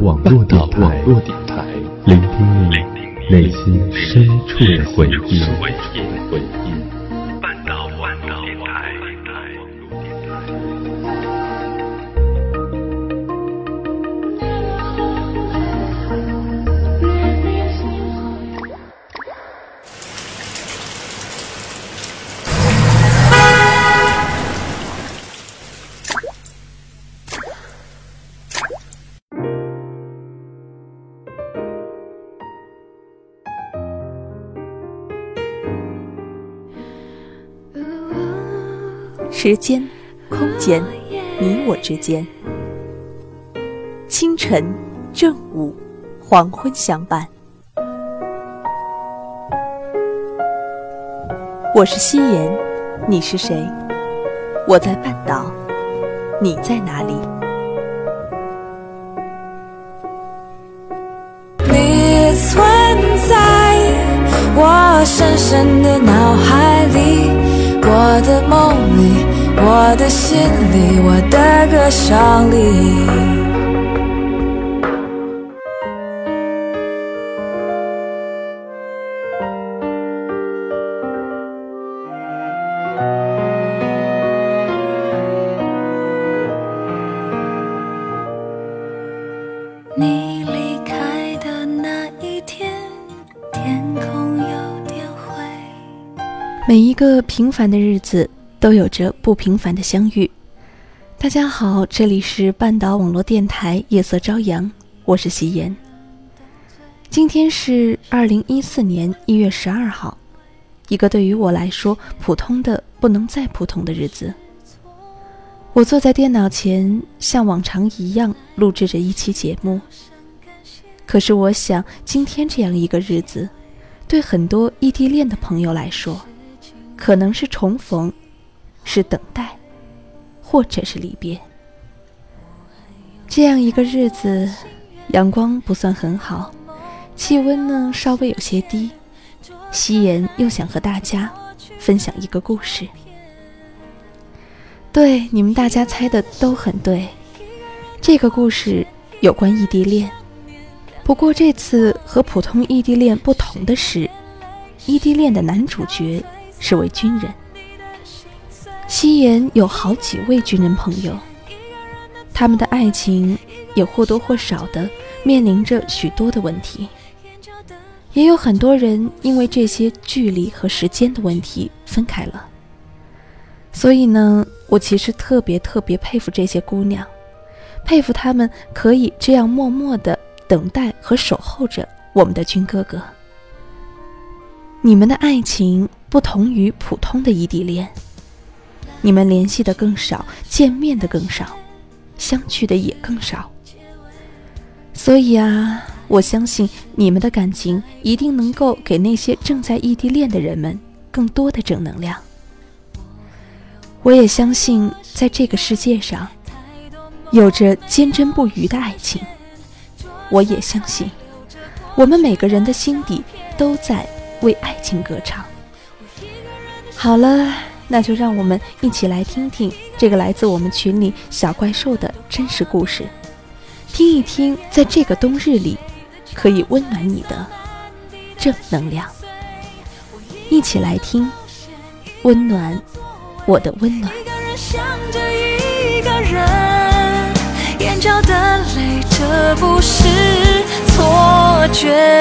网络电台，聆听你内心深处的回忆。时间、空间，你我之间。清晨、正午、黄昏相伴。我是夕颜，你是谁？我在半岛，你在哪里？你存在我深深的脑海里。我的梦里，我的心里，我的歌声里。每一个平凡的日子都有着不平凡的相遇。大家好，这里是半岛网络电台夜色朝阳，我是夕颜。今天是二零一四年一月十二号，一个对于我来说普通的不能再普通的日子。我坐在电脑前，像往常一样录制着一期节目。可是我想，今天这样一个日子，对很多异地恋的朋友来说，可能是重逢，是等待，或者是离别。这样一个日子，阳光不算很好，气温呢稍微有些低。夕颜又想和大家分享一个故事。对，你们大家猜的都很对，这个故事有关异地恋。不过这次和普通异地恋不同的是，异地恋的男主角。是位军人，夕颜有好几位军人朋友，他们的爱情也或多或少的面临着许多的问题，也有很多人因为这些距离和时间的问题分开了。所以呢，我其实特别特别佩服这些姑娘，佩服她们可以这样默默的等待和守候着我们的军哥哥。你们的爱情。不同于普通的异地恋，你们联系的更少，见面的更少，相聚的也更少。所以啊，我相信你们的感情一定能够给那些正在异地恋的人们更多的正能量。我也相信，在这个世界上，有着坚贞不渝的爱情。我也相信，我们每个人的心底都在为爱情歌唱。好了，那就让我们一起来听听这个来自我们群里小怪兽的真实故事，听一听在这个冬日里可以温暖你的正能量。一起来听，温暖我的温暖。眼角的泪，这不是错觉。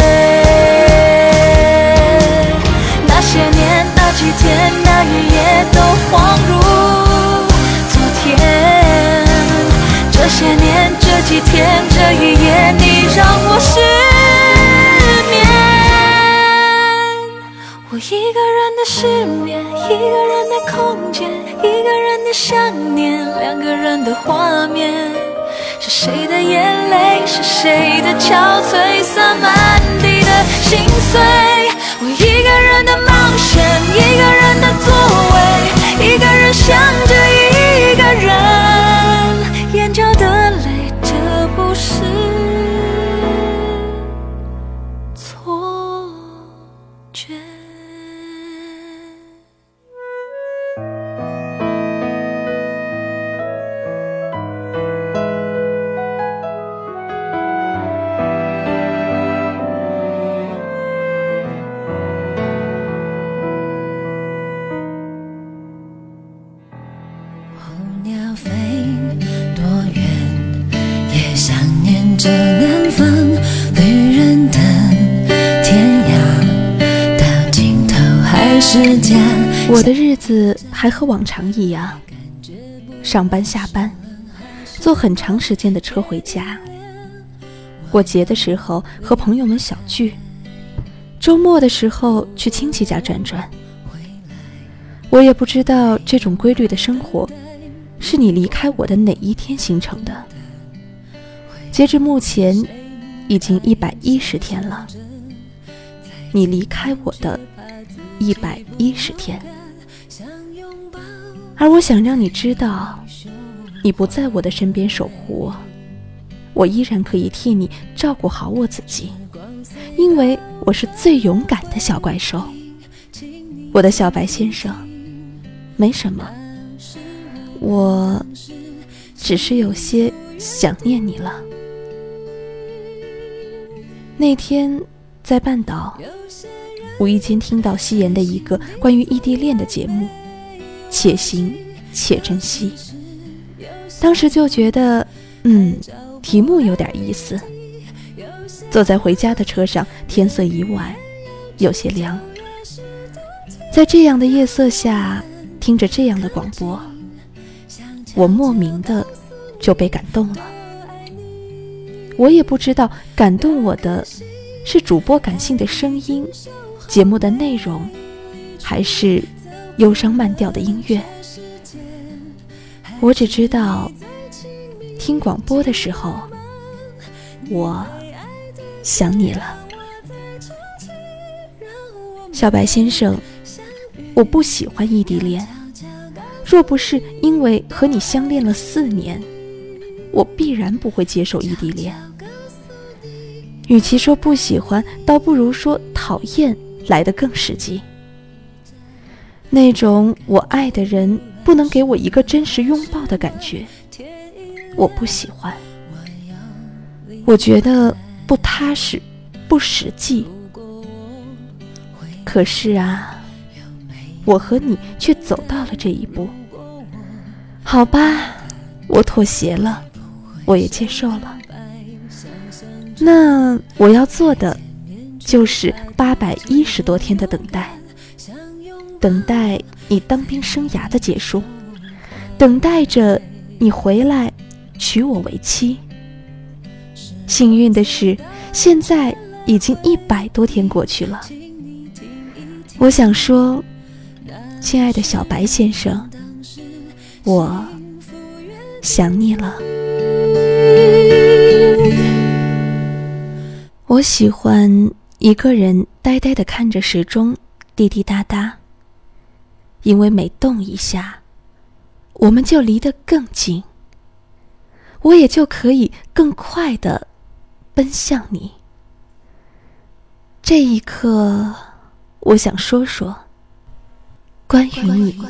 几天，那一夜，都恍如昨天。这些年，这几天，这一夜，你让我失眠。我一个人的失眠，一个人的空间，一个人的想念，两个人的画面。是谁的眼泪？是谁的憔悴？洒满地的心碎。我一个人的冒险，一个人的座位，一个人想着我的日子还和往常一样，上班下班，坐很长时间的车回家。过节的时候和朋友们小聚，周末的时候去亲戚家转转。我也不知道这种规律的生活，是你离开我的哪一天形成的。截至目前，已经一百一十天了。你离开我的一百一十天，而我想让你知道，你不在我的身边守护我。我依然可以替你照顾好我自己，因为我是最勇敢的小怪兽。我的小白先生，没什么，我只是有些想念你了。那天在半岛，无意间听到夕颜的一个关于异地恋的节目，且行且珍惜。当时就觉得，嗯。题目有点意思。坐在回家的车上，天色已晚，有些凉。在这样的夜色下，听着这样的广播，我莫名的就被感动了。我也不知道感动我的是主播感性的声音、节目的内容，还是忧伤慢调的音乐。我只知道。听广播的时候，我想你了，小白先生。我不喜欢异地恋，若不是因为和你相恋了四年，我必然不会接受异地恋。与其说不喜欢，倒不如说讨厌来得更实际。那种我爱的人不能给我一个真实拥抱的感觉。我不喜欢，我觉得不踏实，不实际。可是啊，我和你却走到了这一步。好吧，我妥协了，我也接受了。那我要做的，就是八百一十多天的等待，等待你当兵生涯的结束，等待着你回来。娶我为妻。幸运的是，现在已经一百多天过去了。我想说，亲爱的小白先生，我想你了。我喜欢一个人呆呆的看着时钟滴滴答答，因为每动一下，我们就离得更近。我也就可以更快的奔向你。这一刻，我想说说关于你。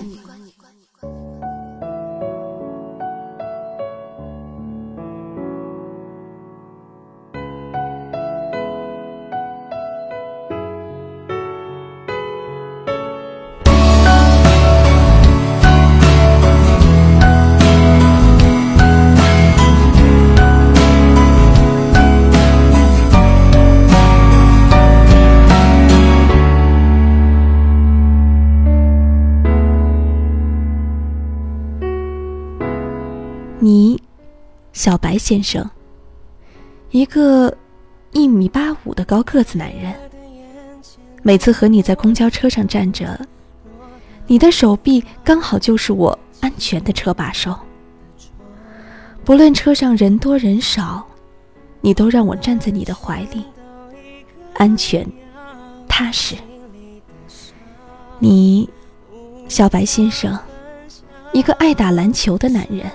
小白先生，一个一米八五的高个子男人。每次和你在公交车上站着，你的手臂刚好就是我安全的车把手。不论车上人多人少，你都让我站在你的怀里，安全、踏实。你，小白先生，一个爱打篮球的男人。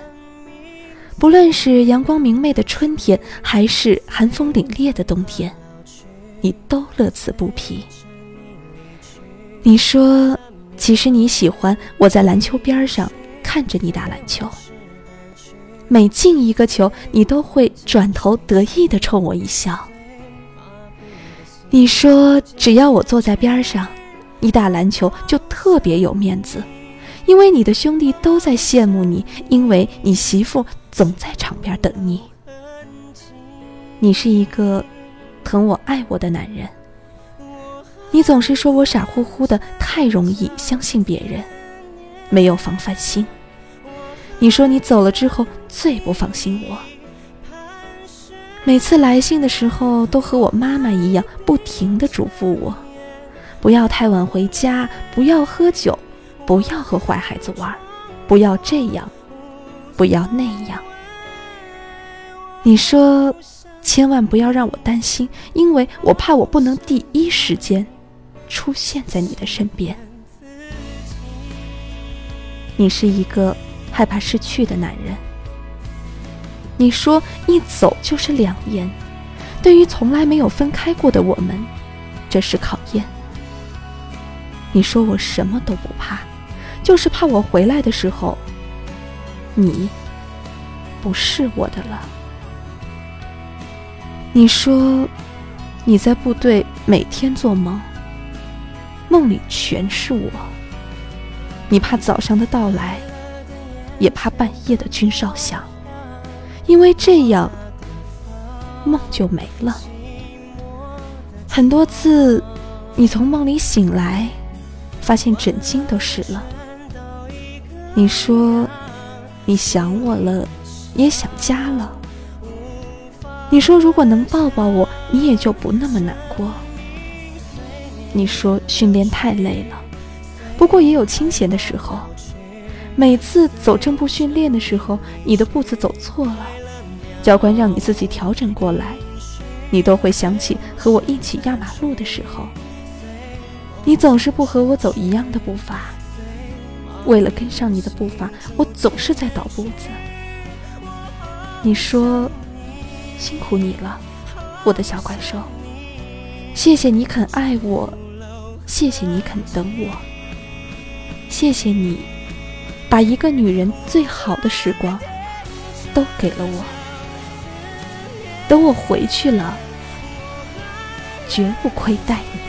不论是阳光明媚的春天，还是寒风凛冽的冬天，你都乐此不疲。你说，其实你喜欢我在篮球边上看着你打篮球。每进一个球，你都会转头得意地冲我一笑。你说，只要我坐在边上，你打篮球就特别有面子，因为你的兄弟都在羡慕你，因为你媳妇。总在场边等你。你是一个疼我爱我的男人。你总是说我傻乎乎的，太容易相信别人，没有防范心。你说你走了之后最不放心我。每次来信的时候，都和我妈妈一样，不停的嘱咐我，不要太晚回家，不要喝酒，不要和坏孩子玩，不要这样，不要那样。你说，千万不要让我担心，因为我怕我不能第一时间出现在你的身边。你是一个害怕失去的男人。你说一走就是两年，对于从来没有分开过的我们，这是考验。你说我什么都不怕，就是怕我回来的时候，你不是我的了。你说你在部队每天做梦，梦里全是我。你怕早上的到来，也怕半夜的军哨响。因为这样，梦就没了。很多次，你从梦里醒来，发现枕巾都湿了。你说你想我了，也想家了。你说如果能抱抱我，你也就不那么难过。你说训练太累了，不过也有清闲的时候。每次走正步训练的时候，你的步子走错了，教官让你自己调整过来，你都会想起和我一起压马路的时候。你总是不和我走一样的步伐，为了跟上你的步伐，我总是在倒步子。你说辛苦你了，我的小怪兽，谢谢你肯爱我，谢谢你肯等我，谢谢你。把一个女人最好的时光都给了我，等我回去了，绝不亏待你。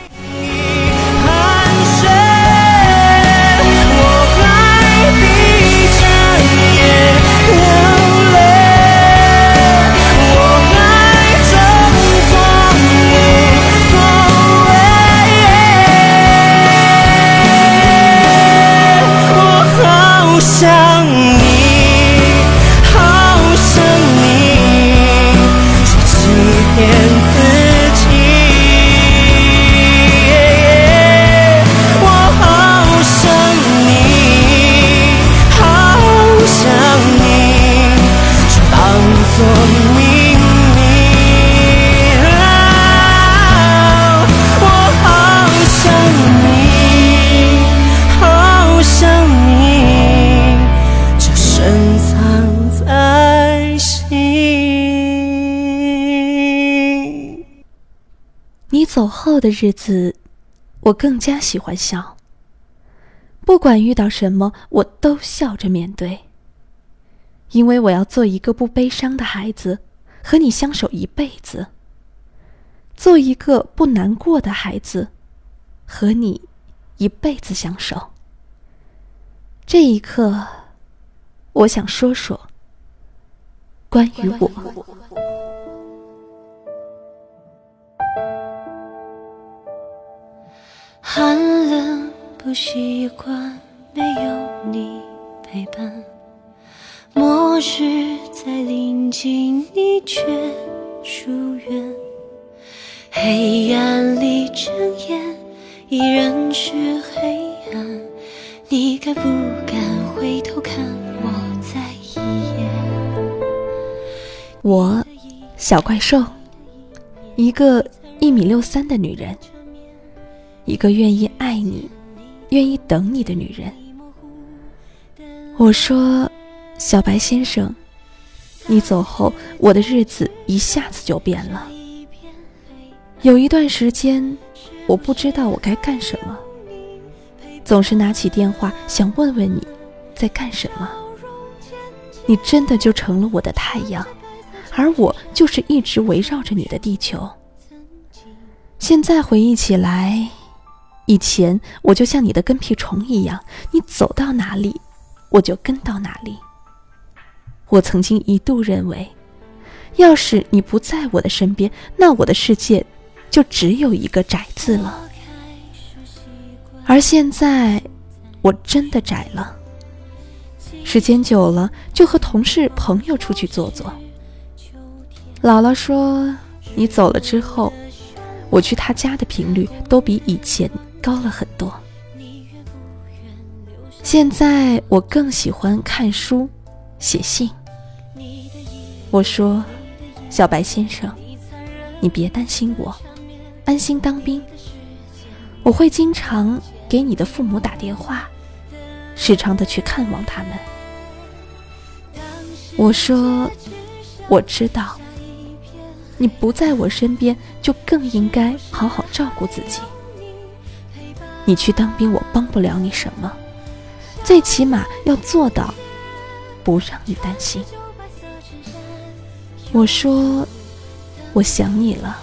자 你走后的日子，我更加喜欢笑。不管遇到什么，我都笑着面对。因为我要做一个不悲伤的孩子，和你相守一辈子。做一个不难过的孩子，和你一辈子相守。这一刻，我想说说关于我。寒冷不习惯没有你陪伴，末日在临近你却疏远，黑暗里睁眼依然是黑暗，你敢不敢回头看我再一眼？我，小怪兽，一个一米六三的女人。一个愿意爱你、愿意等你的女人。我说：“小白先生，你走后，我的日子一下子就变了。有一段时间，我不知道我该干什么，总是拿起电话想问问你在干什么。你真的就成了我的太阳，而我就是一直围绕着你的地球。现在回忆起来。”以前我就像你的跟屁虫一样，你走到哪里，我就跟到哪里。我曾经一度认为，要是你不在我的身边，那我的世界就只有一个窄字了。而现在，我真的窄了。时间久了，就和同事、朋友出去坐坐。姥姥说：“你走了之后，我去他家的频率都比以前高了很多。现在我更喜欢看书、写信。”我说：“小白先生，你别担心我，安心当兵。我会经常给你的父母打电话，时常的去看望他们。”我说：“我知道。”你不在我身边，就更应该好好照顾自己。你去当兵，我帮不了你什么，最起码要做到不让你担心。我说，我想你了。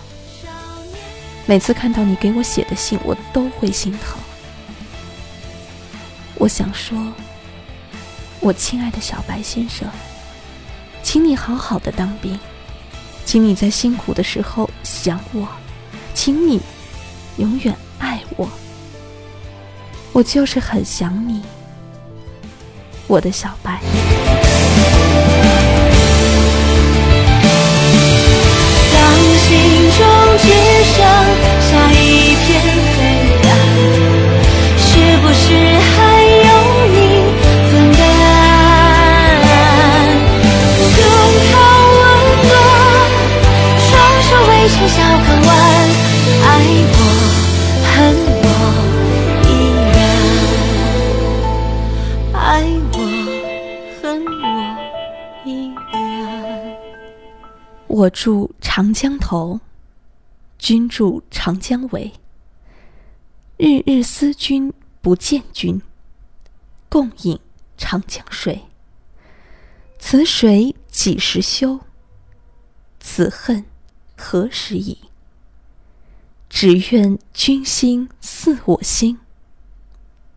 每次看到你给我写的信，我都会心疼。我想说，我亲爱的小白先生，请你好好的当兵。请你在辛苦的时候想我，请你永远爱我。我就是很想你，我的小白。当心中只剩下一片黑暗，是不是我住长江头，君住长江尾。日日思君不见君，共饮长江水。此水几时休？此恨何时已？只愿君心似我心，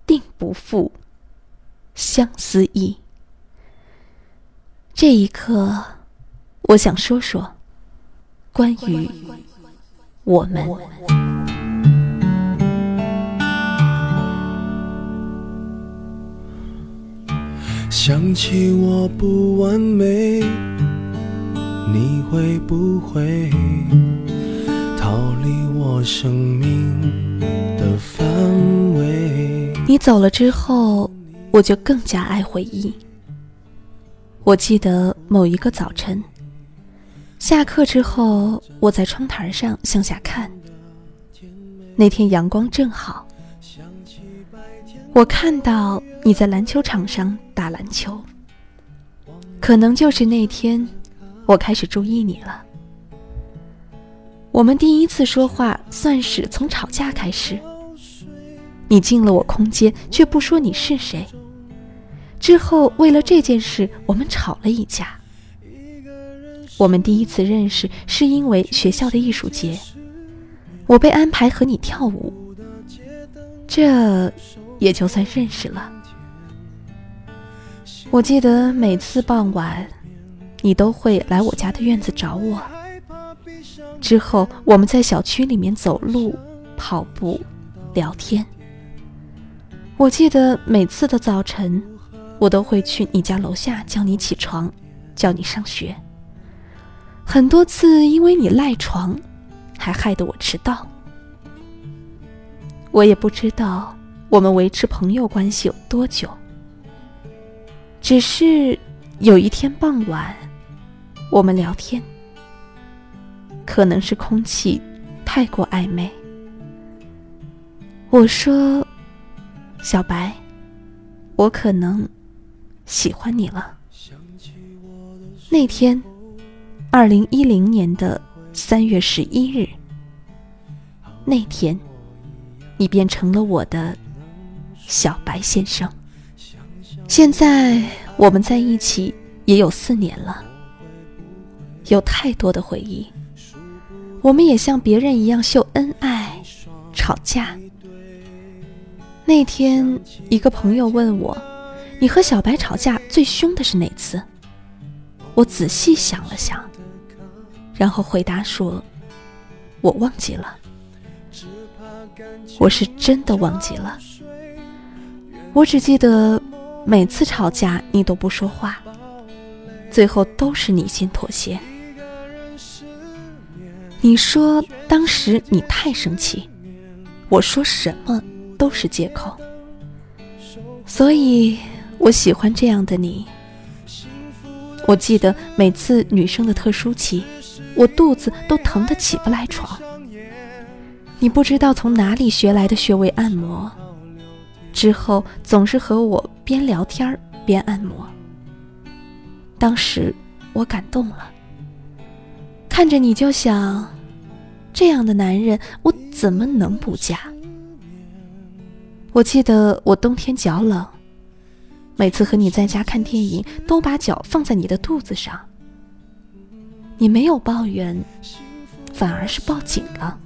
定不负相思意。这一刻，我想说说关于我们。想起我不完美，你会不会逃离我生命的范围？你走了之后，我就更加爱回忆。我记得某一个早晨，下课之后，我在窗台上向下看，那天阳光正好，我看到你在篮球场上打篮球。可能就是那天，我开始注意你了。我们第一次说话，算是从吵架开始。你进了我空间，却不说你是谁。之后为了这件事，我们吵了一架。我们第一次认识是因为学校的艺术节，我被安排和你跳舞，这也就算认识了。我记得每次傍晚，你都会来我家的院子找我。之后我们在小区里面走路、跑步、聊天。我记得每次的早晨，我都会去你家楼下叫你起床，叫你上学。很多次因为你赖床，还害得我迟到。我也不知道我们维持朋友关系有多久。只是有一天傍晚，我们聊天，可能是空气太过暧昧。我说：“小白，我可能喜欢你了。”那天，二零一零年的三月十一日，那天，你变成了我的小白先生。现在我们在一起也有四年了，有太多的回忆。我们也像别人一样秀恩爱、吵架。那天，一个朋友问我：“你和小白吵架最凶的是哪次？”我仔细想了想，然后回答说：“我忘记了，我是真的忘记了。我只记得每次吵架你都不说话，最后都是你先妥协。你说当时你太生气，我说什么都是借口，所以我喜欢这样的你。我记得每次女生的特殊期。”我肚子都疼得起不来床。你不知道从哪里学来的穴位按摩，之后总是和我边聊天边按摩。当时我感动了，看着你就想，这样的男人我怎么能不嫁？我记得我冬天脚冷，每次和你在家看电影，都把脚放在你的肚子上。你没有抱怨，反而是抱紧了。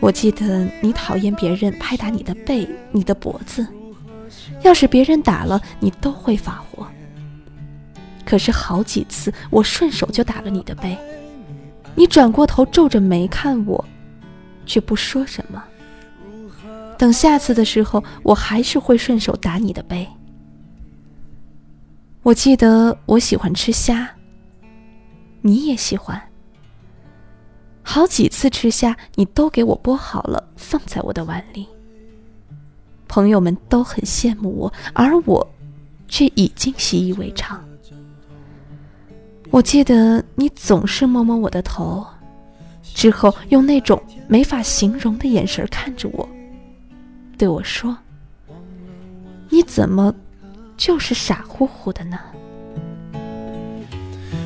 我记得你讨厌别人拍打你的背、你的脖子，要是别人打了你都会发火。可是好几次我顺手就打了你的背，你转过头皱着眉看我，却不说什么。等下次的时候，我还是会顺手打你的背。我记得我喜欢吃虾。你也喜欢。好几次吃虾，你都给我剥好了，放在我的碗里。朋友们都很羡慕我，而我却已经习以为常。我记得你总是摸摸我的头，之后用那种没法形容的眼神看着我，对我说：“你怎么就是傻乎乎的呢？”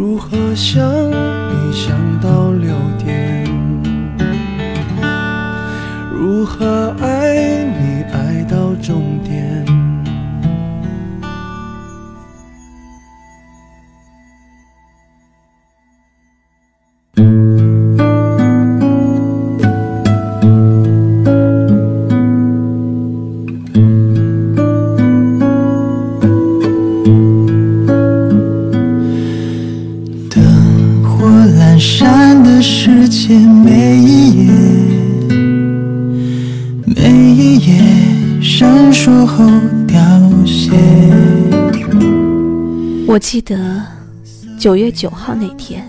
如何想你想到六点？如何一夜闪烁后凋谢我记得九月九号那天，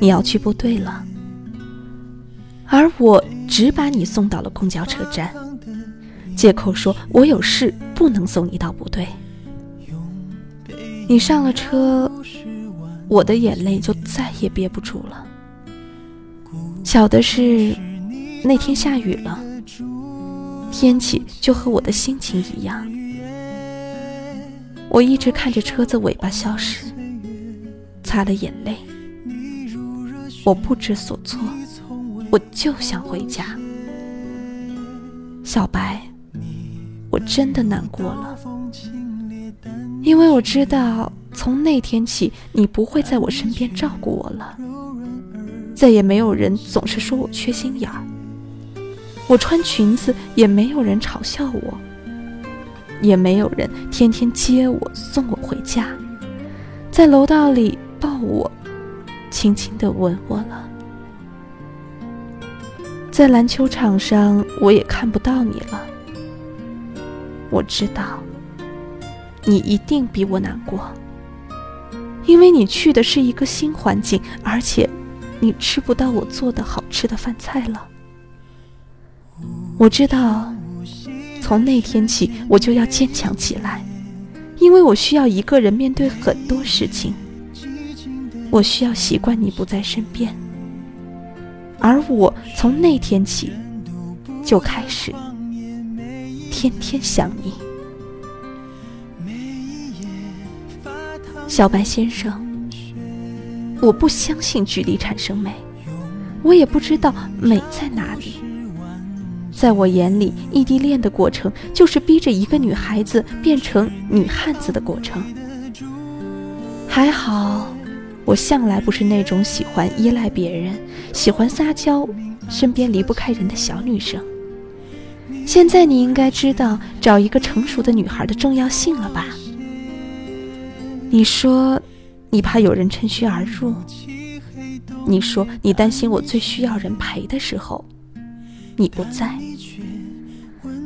你要去部队了，而我只把你送到了公交车站，借口说我有事不能送你到部队。你上了车，我的眼泪就再也憋不住了。巧的是，那天下雨了，天气就和我的心情一样。我一直看着车子尾巴消失，擦了眼泪。我不知所措，我就想回家。小白，我真的难过了，因为我知道从那天起，你不会在我身边照顾我了，再也没有人总是说我缺心眼儿。我穿裙子，也没有人嘲笑我。也没有人天天接我送我回家，在楼道里抱我，轻轻地吻我了。在篮球场上，我也看不到你了。我知道，你一定比我难过，因为你去的是一个新环境，而且你吃不到我做的好吃的饭菜了。我知道。从那天起，我就要坚强起来，因为我需要一个人面对很多事情。我需要习惯你不在身边，而我从那天起就开始天天想你，小白先生。我不相信距离产生美，我也不知道美在哪里。在我眼里，异地恋的过程就是逼着一个女孩子变成女汉子的过程。还好，我向来不是那种喜欢依赖别人、喜欢撒娇、身边离不开人的小女生。现在你应该知道找一个成熟的女孩的重要性了吧？你说，你怕有人趁虚而入。你说，你担心我最需要人陪的时候，你不在。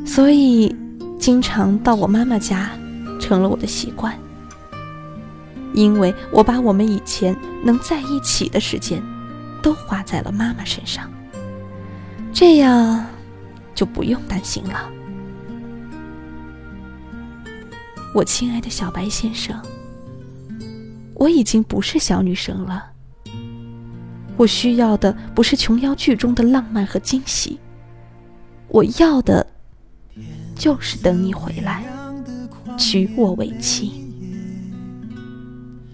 所以，经常到我妈妈家，成了我的习惯。因为我把我们以前能在一起的时间，都花在了妈妈身上。这样。就不用担心了，我亲爱的小白先生，我已经不是小女生了。我需要的不是琼瑶剧中的浪漫和惊喜，我要的就是等你回来，娶我为妻。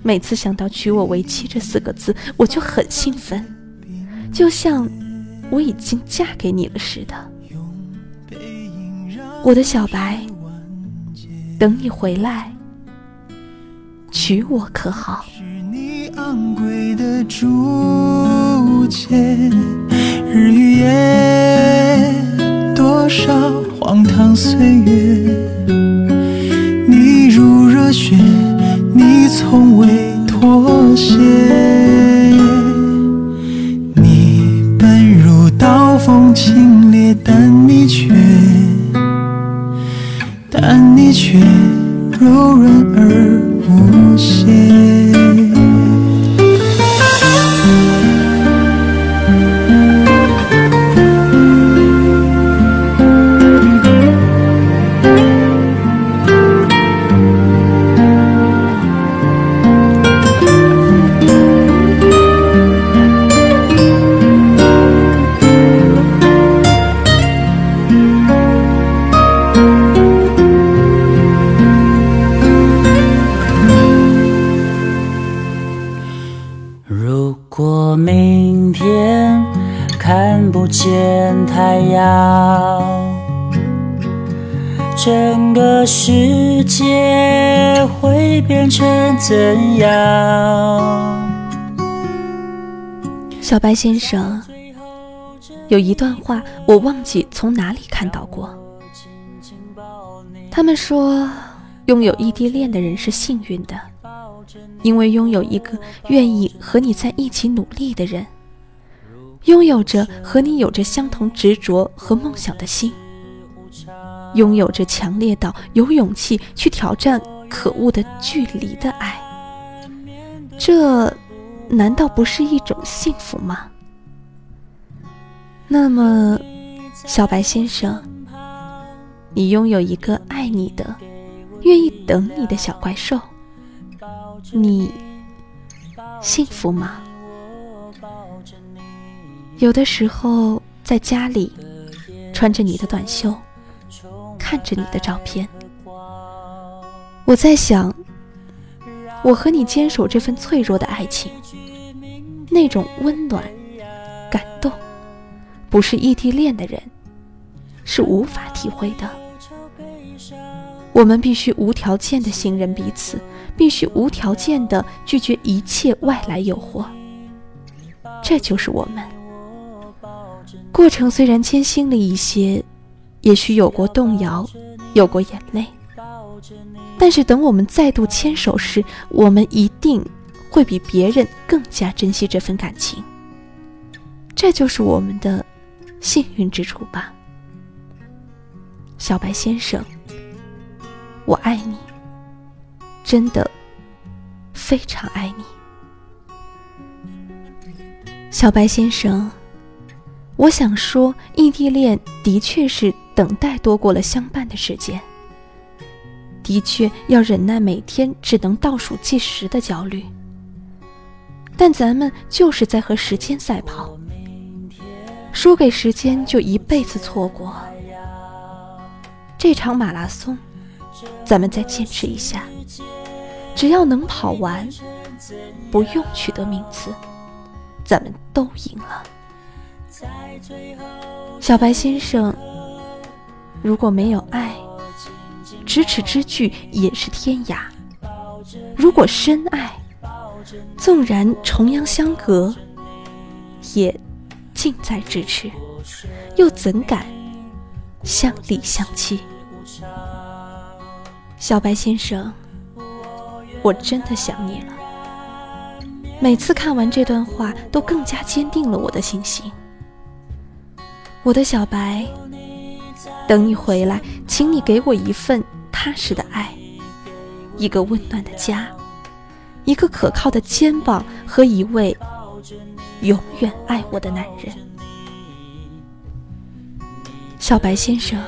每次想到“娶我为妻”这四个字，我就很兴奋，就像我已经嫁给你了似的。我的小白，等你回来，娶我可好？昂贵的竹签，日与夜，多少荒唐岁月。你如热血，你从未妥协。你本如刀锋清冽，但你却。但你却柔软而无邪。先生，有一段话我忘记从哪里看到过。他们说，拥有异地恋的人是幸运的，因为拥有一个愿意和你在一起努力的人，拥有着和你有着相同执着和梦想的心。拥有着强烈到有勇气去挑战可恶的距离的爱，这难道不是一种幸福吗？那么，小白先生，你拥有一个爱你的、愿意等你的小怪兽，你幸福吗？有的时候在家里穿着你的短袖。看着你的照片，我在想，我和你坚守这份脆弱的爱情，那种温暖、感动，不是异地恋的人是无法体会的。我们必须无条件的信任彼此，必须无条件的拒绝一切外来诱惑。这就是我们。过程虽然艰辛了一些。也许有过动摇，有过眼泪，但是等我们再度牵手时，我们一定会比别人更加珍惜这份感情。这就是我们的幸运之处吧，小白先生，我爱你，真的非常爱你，小白先生。我想说，异地恋的确是等待多过了相伴的时间，的确要忍耐每天只能倒数计时的焦虑。但咱们就是在和时间赛跑，输给时间就一辈子错过。这场马拉松，咱们再坚持一下，只要能跑完，不用取得名次，咱们都赢了。小白先生，如果没有爱，咫尺之距也是天涯；如果深爱，纵然重阳相隔，也近在咫尺，又怎敢相离相弃？小白先生，我真的想你了。每次看完这段话，都更加坚定了我的信心。我的小白，等你回来，请你给我一份踏实的爱，一个温暖的家，一个可靠的肩膀和一位永远爱我的男人。小白先生，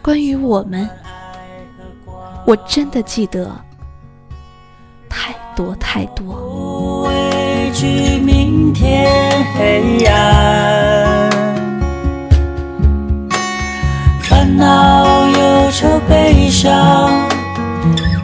关于我们，我真的记得太多太多。不畏惧明天黑暗，烦恼、忧愁、悲伤，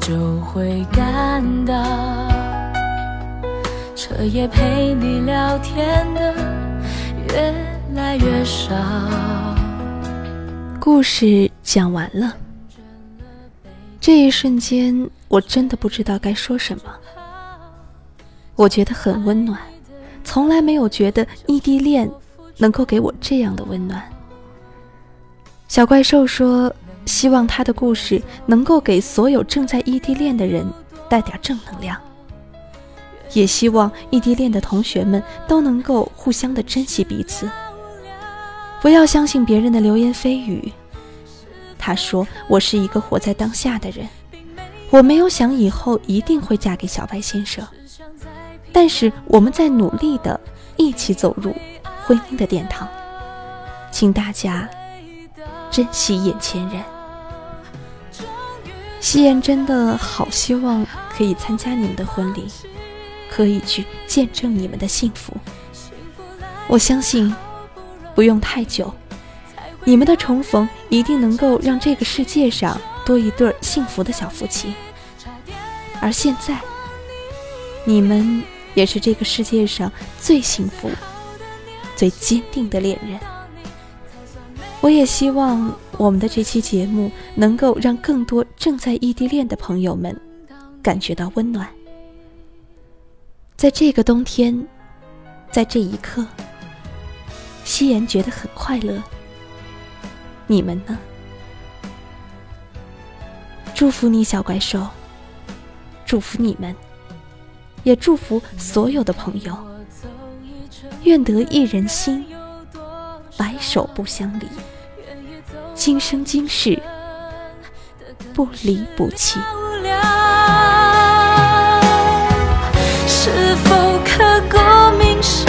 就会感到，彻夜陪你聊天的越来越少。故事讲完了，这一瞬间，我真的不知道该说什么。我觉得很温暖，从来没有觉得异地恋能够给我这样的温暖。小怪兽说。希望他的故事能够给所有正在异地恋的人带点正能量，也希望异地恋的同学们都能够互相的珍惜彼此，不要相信别人的流言蜚语。他说：“我是一个活在当下的人，我没有想以后一定会嫁给小白先生，但是我们在努力的一起走入婚姻的殿堂，请大家。”珍惜眼前人，夕颜真的好希望可以参加你们的婚礼，可以去见证你们的幸福。我相信，不用太久，你们的重逢一定能够让这个世界上多一对幸福的小夫妻。而现在，你们也是这个世界上最幸福、最坚定的恋人。我也希望我们的这期节目能够让更多正在异地恋的朋友们感觉到温暖。在这个冬天，在这一刻，夕颜觉得很快乐。你们呢？祝福你，小怪兽。祝福你们，也祝福所有的朋友。愿得一人心。白首不相离，今生今世不离不弃。是否刻骨铭心，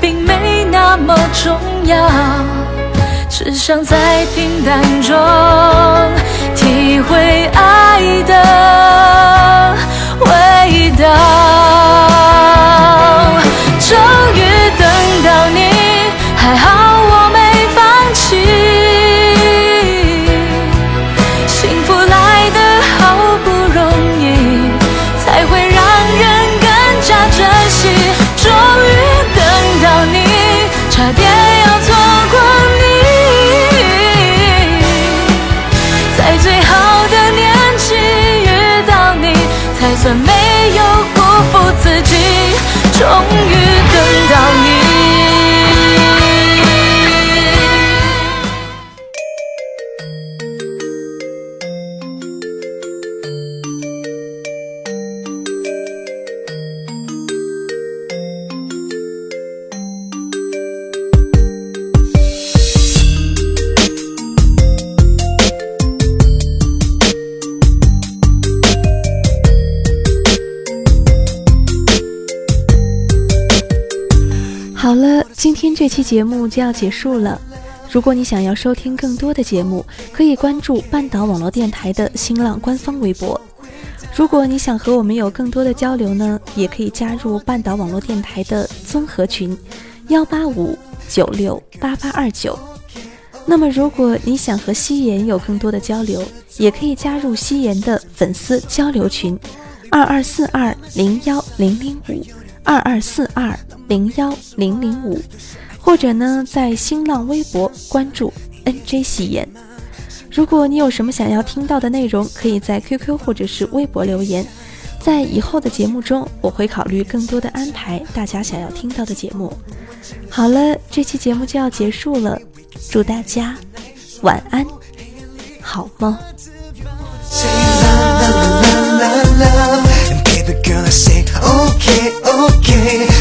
并没那么重要，只想在平淡中体会爱的味道。终于这期节目就要结束了。如果你想要收听更多的节目，可以关注半岛网络电台的新浪官方微博。如果你想和我们有更多的交流呢，也可以加入半岛网络电台的综合群，幺八五九六八八二九。那么，如果你想和夕颜有更多的交流，也可以加入夕颜的粉丝交流群，二二四二零幺零零五二二四二。零幺零零五，或者呢，在新浪微博关注 NJ 戏言。如果你有什么想要听到的内容，可以在 QQ 或者是微博留言，在以后的节目中，我会考虑更多的安排大家想要听到的节目。好了，这期节目就要结束了，祝大家晚安，好梦。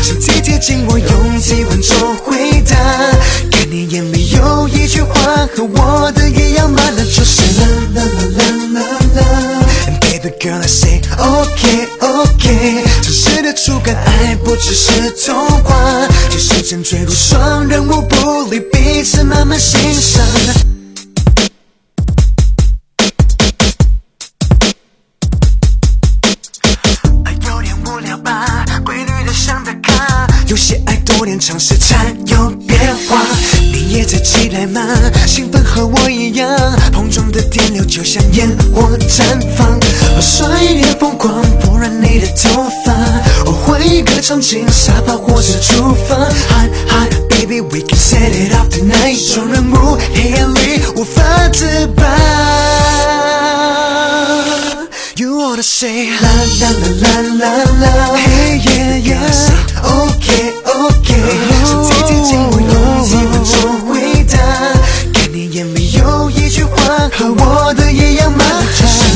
身体贴近我，用体温做回和我的一样吗？那就是 la la la la la And baby girl I say OK OK。真实的触感，爱不只是童话，就时针坠入双人舞，不离彼此，慢慢欣赏。尝试才有变化，也在期待吗？兴奋和我一样，碰撞的电流就像烟火绽放。帅一点疯狂，拨乱你的头发。我换一个场景，沙发或者厨房。Hi hi baby we can set it off tonight。双人舞，黑暗里无法自拔。You wanna say la la la la la la Hey yeah yeah OK 近我，和我的一样漫长